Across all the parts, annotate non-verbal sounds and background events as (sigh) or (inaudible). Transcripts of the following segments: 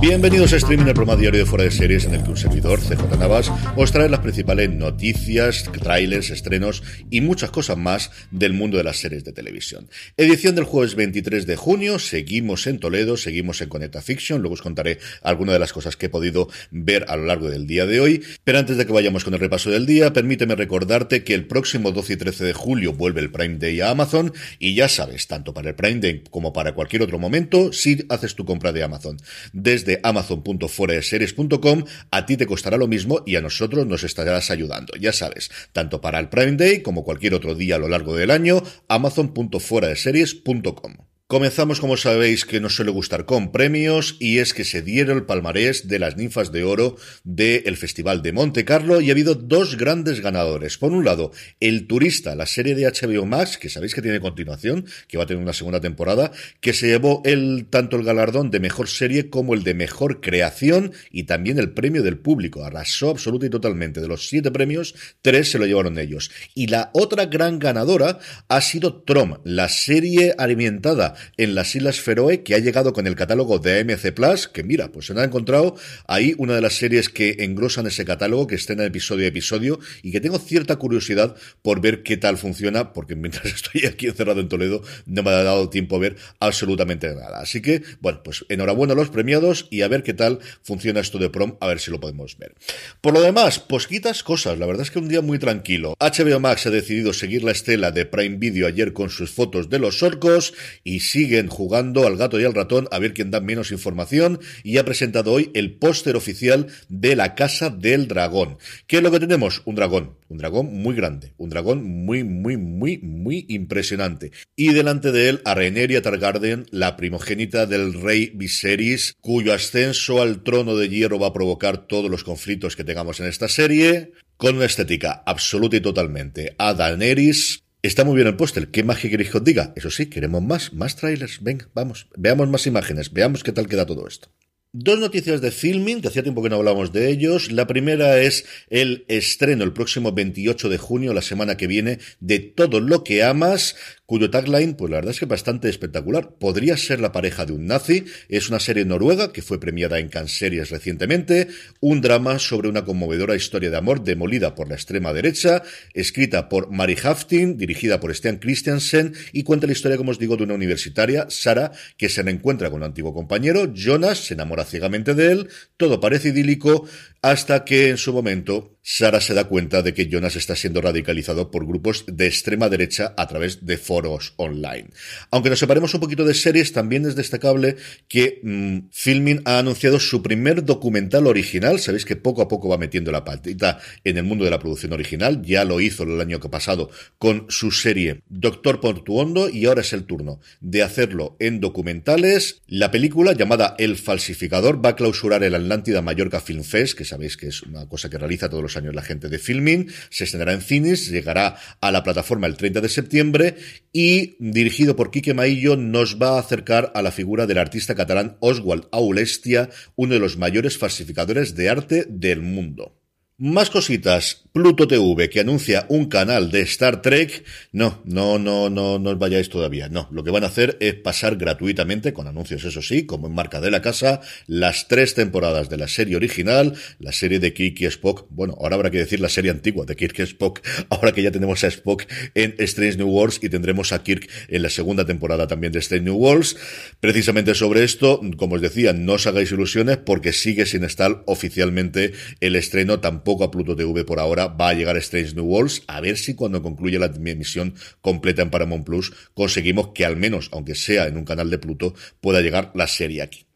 Bienvenidos a Streaming, el programa diario de Fuera de Series, en el que un servidor, CJ Navas, os trae las principales noticias, trailers, estrenos y muchas cosas más del mundo de las series de televisión. Edición del jueves 23 de junio, seguimos en Toledo, seguimos en Conecta Fiction, luego os contaré algunas de las cosas que he podido ver a lo largo del día de hoy, pero antes de que vayamos con el repaso del día, permíteme recordarte que el próximo 12 y 13 de julio vuelve el Prime Day a Amazon, y ya sabes, tanto para el Prime Day como para cualquier otro momento, si haces tu compra de Amazon desde amazon.foraseries.com, a ti te costará lo mismo y a nosotros nos estarás ayudando. Ya sabes, tanto para el Prime Day como cualquier otro día a lo largo del año, amazon.foraseries.com. Comenzamos, como sabéis, que nos suele gustar con premios y es que se dieron el palmarés de las ninfas de oro del Festival de Monte Carlo y ha habido dos grandes ganadores. Por un lado, El Turista, la serie de HBO Max, que sabéis que tiene continuación, que va a tener una segunda temporada, que se llevó el, tanto el galardón de mejor serie como el de mejor creación y también el premio del público. Arrasó absoluta y totalmente. De los siete premios, tres se lo llevaron ellos. Y la otra gran ganadora ha sido Trom, la serie alimentada en las Islas Feroe, que ha llegado con el catálogo de AMC Plus, que mira, pues se ha encontrado ahí una de las series que engrosan ese catálogo, que estrena episodio a episodio, y que tengo cierta curiosidad por ver qué tal funciona, porque mientras (laughs) estoy aquí encerrado en Toledo, no me ha dado tiempo a ver absolutamente nada. Así que, bueno, pues enhorabuena a los premiados y a ver qué tal funciona esto de prom, a ver si lo podemos ver. Por lo demás, posquitas cosas, la verdad es que un día muy tranquilo. HBO Max ha decidido seguir la estela de Prime Video ayer con sus fotos de los orcos y siguen jugando al gato y al ratón a ver quién da menos información y ha presentado hoy el póster oficial de la Casa del Dragón. ¿Qué es lo que tenemos? Un dragón, un dragón muy grande, un dragón muy, muy, muy, muy impresionante. Y delante de él a Rhaenyra Targaryen, la primogénita del rey Viserys, cuyo ascenso al trono de hierro va a provocar todos los conflictos que tengamos en esta serie, con una estética absoluta y totalmente a Daenerys, Está muy bien el póster. ¿Qué magia queréis que os diga? Eso sí, queremos más, más trailers. Venga, vamos, veamos más imágenes, veamos qué tal queda todo esto. Dos noticias de filming, que hacía tiempo que no hablamos de ellos. La primera es el estreno el próximo 28 de junio, la semana que viene, de Todo lo que amas, cuyo tagline, pues la verdad es que bastante espectacular. Podría ser la pareja de un nazi. Es una serie noruega que fue premiada en Cannes Series recientemente. Un drama sobre una conmovedora historia de amor demolida por la extrema derecha, escrita por Mari Haftin, dirigida por Stian Christiansen y cuenta la historia, como os digo, de una universitaria, Sara, que se reencuentra con un antiguo compañero, Jonas, se enamora ciegamente de él, todo parece idílico, hasta que en su momento Sara se da cuenta de que Jonas está siendo radicalizado por grupos de extrema derecha a través de foros online. Aunque nos separemos un poquito de series, también es destacable que mm, Filmin ha anunciado su primer documental original. Sabéis que poco a poco va metiendo la patita en el mundo de la producción original. Ya lo hizo el año pasado con su serie Doctor Portuondo y ahora es el turno de hacerlo en documentales. La película llamada El falsificador va a clausurar el Atlántida Mallorca Film Fest, que sabéis que es una cosa que realiza todos los años la gente de Filming, se estrenará en cines, llegará a la plataforma el 30 de septiembre y dirigido por Quique Maillo nos va a acercar a la figura del artista catalán Oswald Aulestia, uno de los mayores falsificadores de arte del mundo. Más cositas. Pluto TV, que anuncia un canal de Star Trek. No, no, no, no, no os vayáis todavía. No, lo que van a hacer es pasar gratuitamente, con anuncios eso sí, como en marca de la casa, las tres temporadas de la serie original, la serie de Kirk y Spock. Bueno, ahora habrá que decir la serie antigua de Kirk y Spock, (laughs) ahora que ya tenemos a Spock en Strange New Worlds y tendremos a Kirk en la segunda temporada también de Strange New Worlds. Precisamente sobre esto, como os decía, no os hagáis ilusiones porque sigue sin estar oficialmente el estreno tampoco a Pluto TV por ahora, va a llegar Strange New Worlds, a ver si cuando concluya la emisión completa en Paramount Plus conseguimos que al menos, aunque sea en un canal de Pluto, pueda llegar la serie aquí.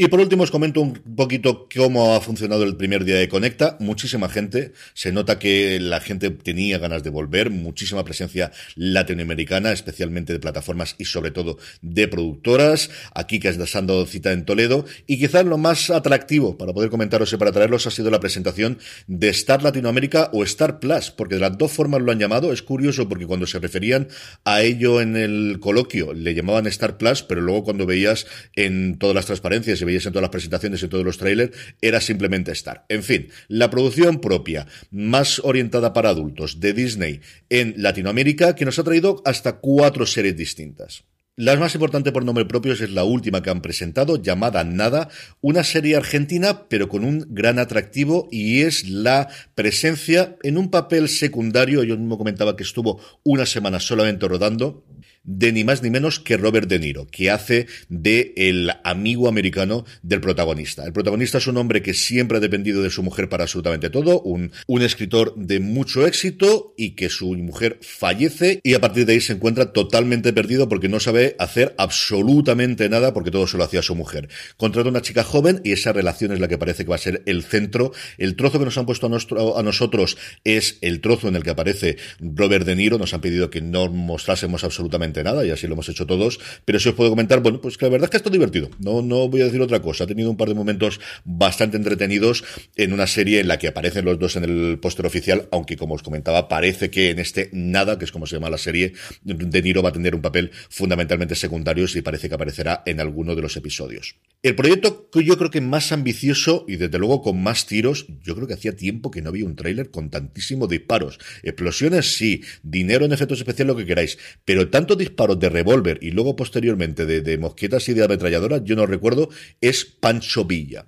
Y por último os comento un poquito cómo ha funcionado el primer día de Conecta. Muchísima gente, se nota que la gente tenía ganas de volver, muchísima presencia latinoamericana, especialmente de plataformas y sobre todo de productoras. Aquí que has dado cita en Toledo. Y quizás lo más atractivo para poder comentaros y para traerlos ha sido la presentación de Star Latinoamérica o Star Plus, porque de las dos formas lo han llamado. Es curioso porque cuando se referían a ello en el coloquio le llamaban Star Plus, pero luego cuando veías en todas las transparencias veías en todas las presentaciones y todos los trailers, era simplemente estar. En fin, la producción propia, más orientada para adultos, de Disney en Latinoamérica, que nos ha traído hasta cuatro series distintas. La más importante por nombre propio es la última que han presentado, llamada Nada, una serie argentina, pero con un gran atractivo y es la presencia en un papel secundario. Yo mismo comentaba que estuvo una semana solamente rodando de ni más ni menos que Robert De Niro, que hace de el amigo americano del protagonista. El protagonista es un hombre que siempre ha dependido de su mujer para absolutamente todo, un, un escritor de mucho éxito y que su mujer fallece y a partir de ahí se encuentra totalmente perdido porque no sabe hacer absolutamente nada porque todo se lo hacía su mujer. Contrata una chica joven y esa relación es la que parece que va a ser el centro. El trozo que nos han puesto a, a nosotros es el trozo en el que aparece Robert De Niro. Nos han pedido que no mostrásemos absolutamente nada, y así lo hemos hecho todos, pero si os puedo comentar, bueno, pues que la verdad es que está divertido, no, no voy a decir otra cosa, ha tenido un par de momentos bastante entretenidos en una serie en la que aparecen los dos en el póster oficial, aunque como os comentaba, parece que en este nada, que es como se llama la serie, De Niro va a tener un papel fundamentalmente secundario y parece que aparecerá en alguno de los episodios. El proyecto que yo creo que más ambicioso y desde luego con más tiros, yo creo que hacía tiempo que no había un tráiler con tantísimos disparos. Explosiones sí, dinero en efectos especiales lo que queráis, pero tanto disparos de revólver y luego posteriormente de, mosquetas y de ametralladoras, yo no recuerdo, es Pancho Villa.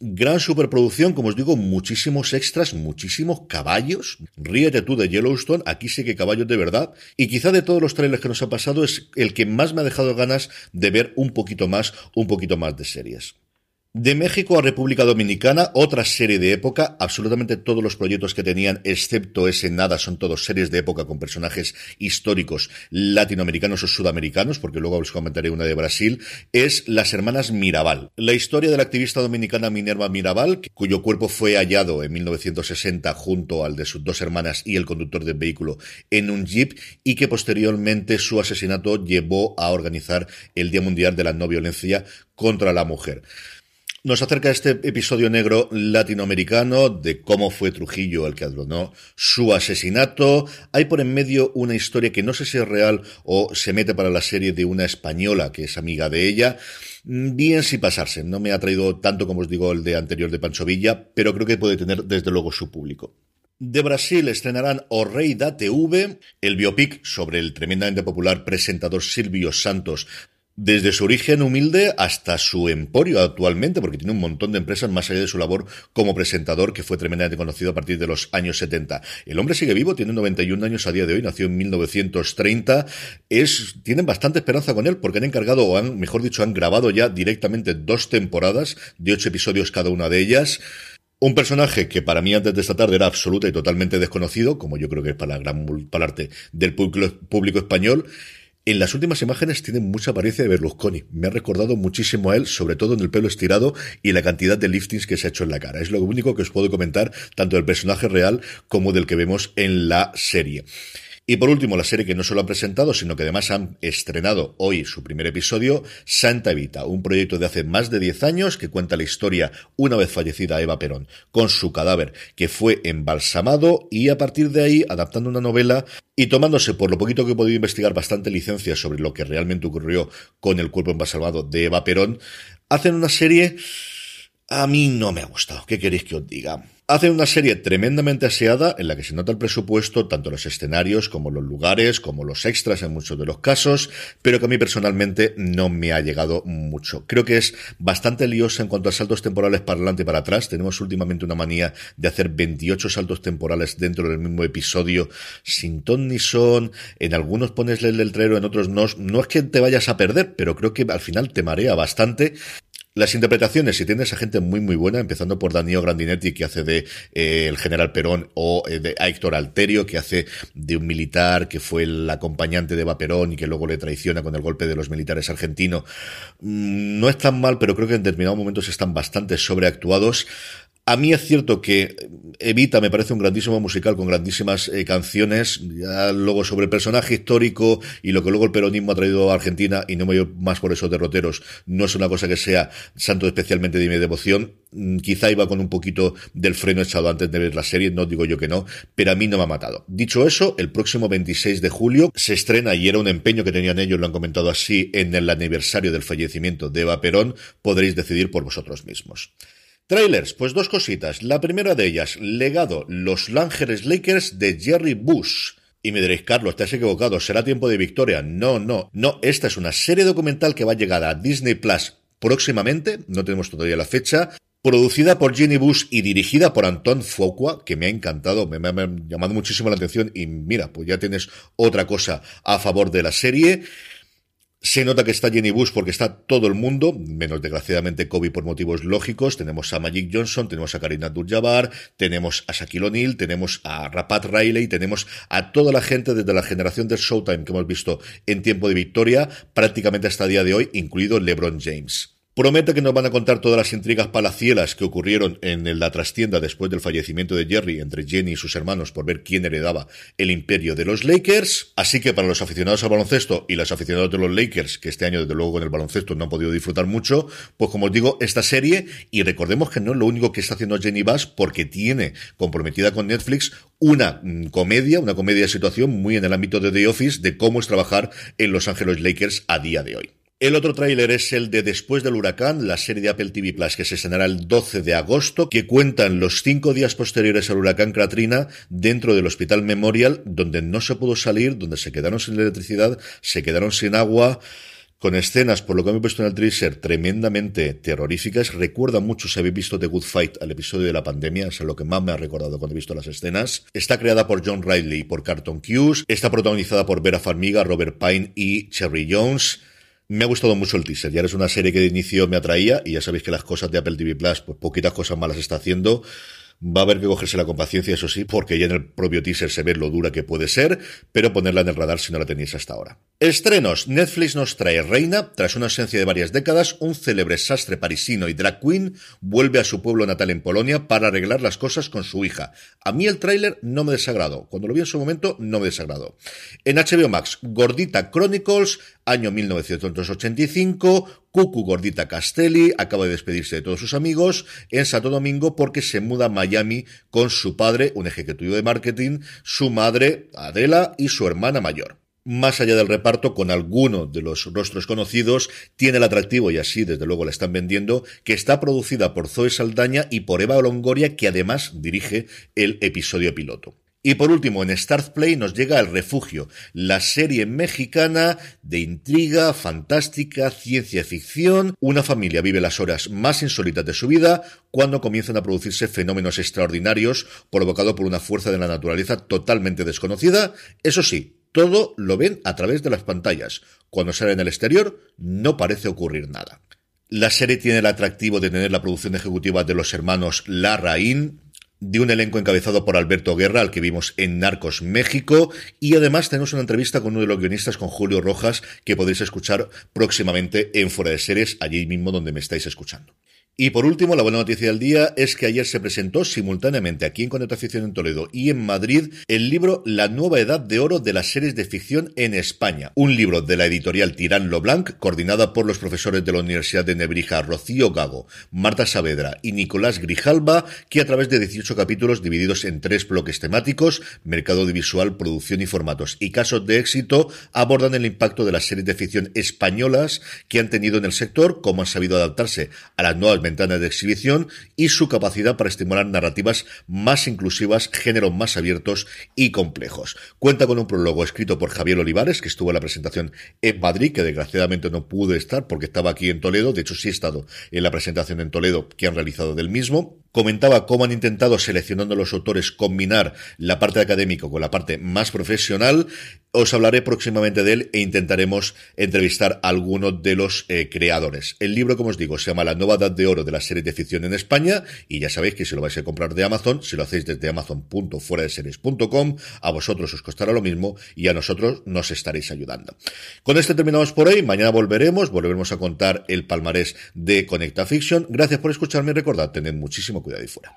Gran superproducción, como os digo, muchísimos extras, muchísimos caballos. Ríete tú de Yellowstone, aquí sí que caballos de verdad. Y quizá de todos los trailers que nos ha pasado es el que más me ha dejado ganas de ver un poquito más, un poquito más de series. De México a República Dominicana, otra serie de época. Absolutamente todos los proyectos que tenían, excepto ese nada, son todos series de época con personajes históricos latinoamericanos o sudamericanos, porque luego os comentaré una de Brasil. Es Las Hermanas Mirabal. La historia de la activista dominicana Minerva Mirabal, cuyo cuerpo fue hallado en 1960 junto al de sus dos hermanas y el conductor del vehículo en un jeep y que posteriormente su asesinato llevó a organizar el Día Mundial de la No Violencia contra la Mujer. Nos acerca este episodio negro latinoamericano de cómo fue Trujillo el que adronó su asesinato. Hay por en medio una historia que no sé si es real o se mete para la serie de una española que es amiga de ella. Bien si pasarse. No me ha traído tanto como os digo el de anterior de Pancho Villa, pero creo que puede tener desde luego su público. De Brasil estrenarán O Rei da TV, el biopic sobre el tremendamente popular presentador Silvio Santos, desde su origen humilde hasta su emporio actualmente, porque tiene un montón de empresas más allá de su labor como presentador, que fue tremendamente conocido a partir de los años 70. El hombre sigue vivo, tiene 91 años a día de hoy, nació en 1930. Es, tienen bastante esperanza con él, porque han encargado, o han, mejor dicho, han grabado ya directamente dos temporadas de ocho episodios cada una de ellas. Un personaje que para mí antes de esta tarde era absoluta y totalmente desconocido, como yo creo que es para la gran parte del público español, en las últimas imágenes tiene mucha apariencia de Berlusconi. Me ha recordado muchísimo a él, sobre todo en el pelo estirado y la cantidad de liftings que se ha hecho en la cara. Es lo único que os puedo comentar tanto del personaje real como del que vemos en la serie. Y por último, la serie que no solo han presentado, sino que además han estrenado hoy su primer episodio, Santa Evita, un proyecto de hace más de 10 años que cuenta la historia, una vez fallecida Eva Perón, con su cadáver, que fue embalsamado y a partir de ahí, adaptando una novela y tomándose, por lo poquito que he podido investigar, bastante licencia sobre lo que realmente ocurrió con el cuerpo embalsamado de Eva Perón, hacen una serie... A mí no me ha gustado. ¿Qué queréis que os diga? Hace una serie tremendamente aseada en la que se nota el presupuesto, tanto los escenarios como los lugares, como los extras en muchos de los casos, pero que a mí personalmente no me ha llegado mucho. Creo que es bastante liosa en cuanto a saltos temporales para adelante y para atrás. Tenemos últimamente una manía de hacer 28 saltos temporales dentro del mismo episodio, sin ton ni son. En algunos pones el letrero, en otros no. No es que te vayas a perder, pero creo que al final te marea bastante. Las interpretaciones, si tienes a gente muy muy buena, empezando por Danilo Grandinetti, que hace de eh, el general Perón, o eh, de Héctor Alterio, que hace de un militar que fue el acompañante de Eva Perón y que luego le traiciona con el golpe de los militares argentinos. Mm, no es tan mal, pero creo que en determinados momentos están bastante sobreactuados. A mí es cierto que Evita me parece un grandísimo musical con grandísimas eh, canciones, luego sobre el personaje histórico y lo que luego el peronismo ha traído a Argentina, y no me voy más por esos derroteros, no es una cosa que sea santo especialmente de mi devoción, mm, quizá iba con un poquito del freno echado antes de ver la serie, no digo yo que no, pero a mí no me ha matado. Dicho eso, el próximo 26 de julio se estrena, y era un empeño que tenían ellos, lo han comentado así, en el aniversario del fallecimiento de Eva Perón, podréis decidir por vosotros mismos. Trailers, pues dos cositas. La primera de ellas, legado Los Ángeles Lakers de Jerry Bush. Y me diréis, Carlos, te has equivocado, será tiempo de victoria. No, no, no, esta es una serie documental que va a llegar a Disney Plus próximamente, no tenemos todavía la fecha, producida por Jenny Bush y dirigida por Anton Fuqua, que me ha encantado, me, me, ha llamado muchísimo la atención y mira, pues ya tienes otra cosa a favor de la serie. Se nota que está Jenny Bush porque está todo el mundo, menos desgraciadamente Kobe por motivos lógicos. Tenemos a Magic Johnson, tenemos a Karina Abdul-Jabbar, tenemos a Shaquille O'Neal, tenemos a Rapat Riley, tenemos a toda la gente desde la generación del Showtime que hemos visto en tiempo de victoria, prácticamente hasta el día de hoy, incluido LeBron James. Promete que nos van a contar todas las intrigas palacielas que ocurrieron en la trastienda después del fallecimiento de Jerry entre Jenny y sus hermanos por ver quién heredaba el imperio de los Lakers. Así que para los aficionados al baloncesto y los aficionados de los Lakers, que este año desde luego con el baloncesto no han podido disfrutar mucho, pues como os digo, esta serie, y recordemos que no es lo único que está haciendo Jenny Bass porque tiene comprometida con Netflix una mm, comedia, una comedia de situación muy en el ámbito de The Office de cómo es trabajar en Los Ángeles Lakers a día de hoy. El otro tráiler es el de Después del huracán, la serie de Apple TV Plus que se estrenará el 12 de agosto, que cuentan los cinco días posteriores al huracán Katrina dentro del Hospital Memorial, donde no se pudo salir, donde se quedaron sin electricidad, se quedaron sin agua, con escenas, por lo que me he puesto en el teaser, tremendamente terroríficas. Recuerda mucho, si habéis visto The Good Fight, al episodio de la pandemia, es lo que más me ha recordado cuando he visto las escenas. Está creada por John Riley y por Carton Cuse. Está protagonizada por Vera Farmiga, Robert Pine y Cherry Jones. Me ha gustado mucho el teaser. Ya es una serie que de inicio me atraía y ya sabéis que las cosas de Apple TV Plus, pues poquitas cosas malas está haciendo. Va a haber que cogerse con paciencia, eso sí, porque ya en el propio teaser se ve lo dura que puede ser, pero ponerla en el radar si no la tenéis hasta ahora. Estrenos. Netflix nos trae Reina. Tras una ausencia de varias décadas, un célebre sastre parisino y drag queen vuelve a su pueblo natal en Polonia para arreglar las cosas con su hija. A mí el tráiler no me desagradó. Cuando lo vi en su momento, no me desagradó. En HBO Max, Gordita Chronicles, año 1985, Cucu Gordita Castelli acaba de despedirse de todos sus amigos en Santo Domingo porque se muda a Miami con su padre, un ejecutivo de marketing, su madre, Adela, y su hermana mayor más allá del reparto, con alguno de los rostros conocidos, tiene el atractivo, y así desde luego la están vendiendo, que está producida por Zoe Saldaña y por Eva Longoria, que además dirige el episodio piloto. Y por último, en Start Play nos llega El Refugio, la serie mexicana de intriga, fantástica, ciencia ficción. Una familia vive las horas más insólitas de su vida cuando comienzan a producirse fenómenos extraordinarios provocados por una fuerza de la naturaleza totalmente desconocida. Eso sí, todo lo ven a través de las pantallas. Cuando sale en el exterior, no parece ocurrir nada. La serie tiene el atractivo de tener la producción ejecutiva de los hermanos Larraín, de un elenco encabezado por Alberto Guerra, al que vimos en Narcos México, y además tenemos una entrevista con uno de los guionistas, con Julio Rojas, que podéis escuchar próximamente en Fuera de Series, allí mismo donde me estáis escuchando. Y por último, la buena noticia del día es que ayer se presentó simultáneamente aquí en Conecta Ficción en Toledo y en Madrid el libro La nueva edad de oro de las series de ficción en España. Un libro de la editorial Tirán Loblanc, coordinada por los profesores de la Universidad de Nebrija Rocío Gago, Marta Saavedra y Nicolás Grijalba, que a través de 18 capítulos divididos en tres bloques temáticos, mercado audiovisual, producción y formatos y casos de éxito, abordan el impacto de las series de ficción españolas que han tenido en el sector, cómo han sabido adaptarse a las nuevas ventana de exhibición y su capacidad para estimular narrativas más inclusivas, géneros más abiertos y complejos. Cuenta con un prólogo escrito por Javier Olivares, que estuvo en la presentación en Madrid, que desgraciadamente no pudo estar porque estaba aquí en Toledo. De hecho, sí he estado en la presentación en Toledo que han realizado del mismo comentaba cómo han intentado, seleccionando los autores, combinar la parte académica con la parte más profesional. Os hablaré próximamente de él e intentaremos entrevistar a algunos de los eh, creadores. El libro, como os digo, se llama La nueva de oro de la serie de ficción en España y ya sabéis que si lo vais a comprar de Amazon, si lo hacéis desde amazon.fueradeseries.com, a vosotros os costará lo mismo y a nosotros nos estaréis ayudando. Con este terminamos por hoy. Mañana volveremos, volveremos a contar el palmarés de Conecta Fiction. Gracias por escucharme y recordad, tened muchísimo cuidado y fuera.